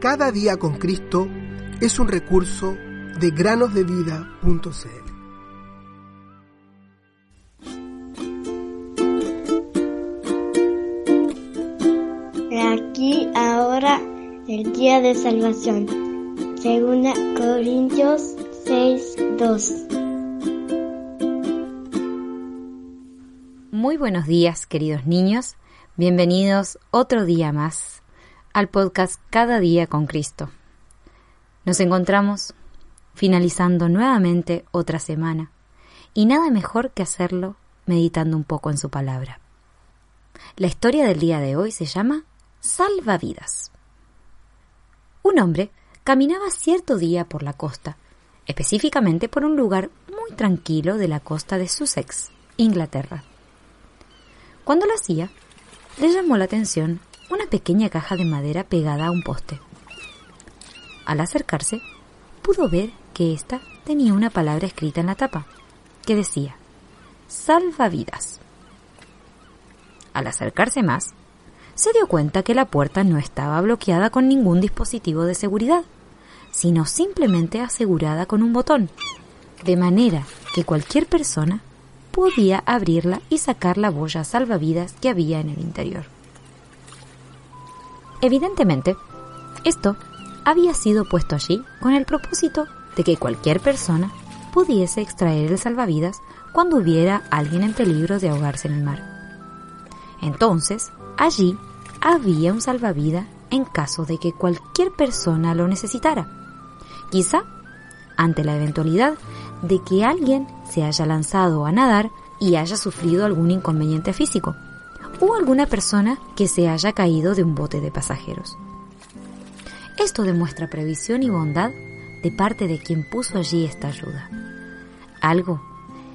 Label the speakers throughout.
Speaker 1: Cada día con Cristo es un recurso de granosdevida.cl.
Speaker 2: Aquí ahora el día de salvación. Segunda Corintios 6, 2.
Speaker 3: Muy buenos días, queridos niños. Bienvenidos otro día más al podcast Cada día con Cristo. Nos encontramos finalizando nuevamente otra semana y nada mejor que hacerlo meditando un poco en su palabra. La historia del día de hoy se llama Salvavidas. Un hombre caminaba cierto día por la costa, específicamente por un lugar muy tranquilo de la costa de Sussex, Inglaterra. Cuando lo hacía, le llamó la atención una pequeña caja de madera pegada a un poste. Al acercarse, pudo ver que ésta tenía una palabra escrita en la tapa, que decía, salvavidas. Al acercarse más, se dio cuenta que la puerta no estaba bloqueada con ningún dispositivo de seguridad, sino simplemente asegurada con un botón, de manera que cualquier persona podía abrirla y sacar la boya salvavidas que había en el interior. Evidentemente, esto había sido puesto allí con el propósito de que cualquier persona pudiese extraer el salvavidas cuando hubiera alguien en peligro de ahogarse en el mar. Entonces, allí había un salvavidas en caso de que cualquier persona lo necesitara. Quizá ante la eventualidad de que alguien se haya lanzado a nadar y haya sufrido algún inconveniente físico, o alguna persona que se haya caído de un bote de pasajeros. Esto demuestra previsión y bondad de parte de quien puso allí esta ayuda. Algo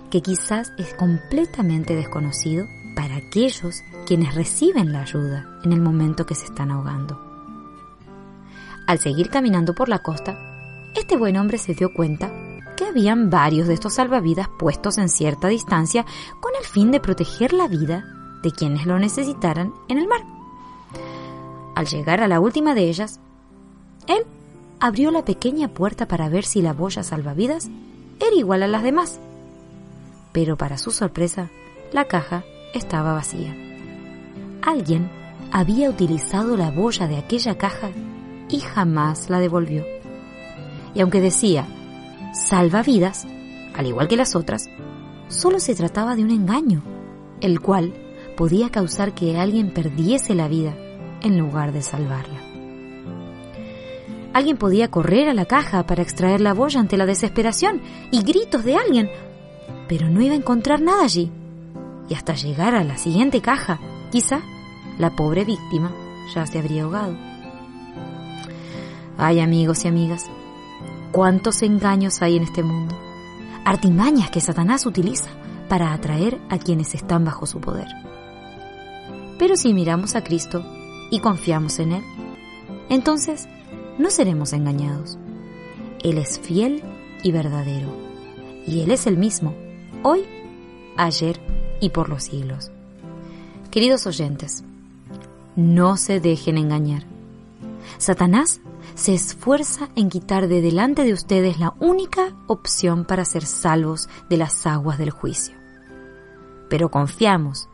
Speaker 3: que quizás es completamente desconocido para aquellos quienes reciben la ayuda en el momento que se están ahogando. Al seguir caminando por la costa, este buen hombre se dio cuenta que habían varios de estos salvavidas puestos en cierta distancia con el fin de proteger la vida de quienes lo necesitaran en el mar. Al llegar a la última de ellas, él abrió la pequeña puerta para ver si la boya salvavidas era igual a las demás. Pero para su sorpresa, la caja estaba vacía. Alguien había utilizado la boya de aquella caja y jamás la devolvió. Y aunque decía salvavidas, al igual que las otras, solo se trataba de un engaño, el cual podía causar que alguien perdiese la vida en lugar de salvarla. Alguien podía correr a la caja para extraer la boya ante la desesperación y gritos de alguien, pero no iba a encontrar nada allí. Y hasta llegar a la siguiente caja, quizá la pobre víctima ya se habría ahogado. Ay amigos y amigas, cuántos engaños hay en este mundo, artimañas que Satanás utiliza para atraer a quienes están bajo su poder. Pero si miramos a Cristo y confiamos en Él, entonces no seremos engañados. Él es fiel y verdadero, y Él es el mismo, hoy, ayer y por los siglos. Queridos oyentes, no se dejen engañar. Satanás se esfuerza en quitar de delante de ustedes la única opción para ser salvos de las aguas del juicio. Pero confiamos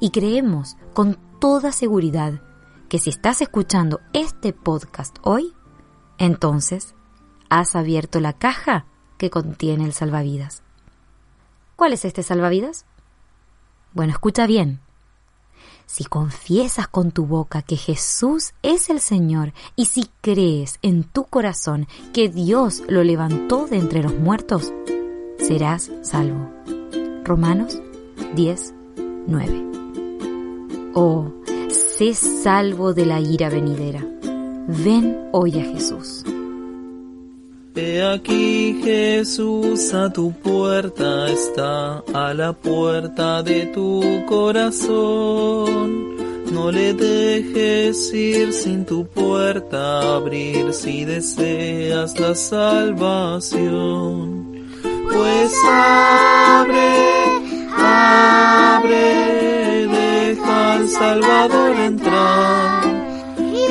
Speaker 3: y creemos con toda seguridad que si estás escuchando este podcast hoy, entonces has abierto la caja que contiene el salvavidas. ¿Cuál es este salvavidas? Bueno, escucha bien. Si confiesas con tu boca que Jesús es el Señor y si crees en tu corazón que Dios lo levantó de entre los muertos, serás salvo. Romanos 10, 9. Oh, sé salvo de la ira venidera. Ven hoy a Jesús.
Speaker 4: He aquí Jesús a tu puerta está, a la puerta de tu corazón. No le dejes ir sin tu puerta abrir si deseas la salvación. Pues abre, abre, deja al Salvador entrar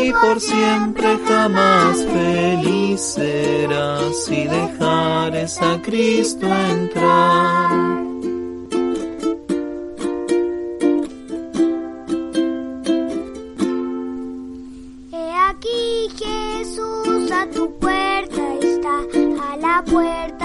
Speaker 4: y por siempre jamás feliz serás si dejares a Cristo entrar.
Speaker 5: He aquí Jesús a tu puerta está, a la puerta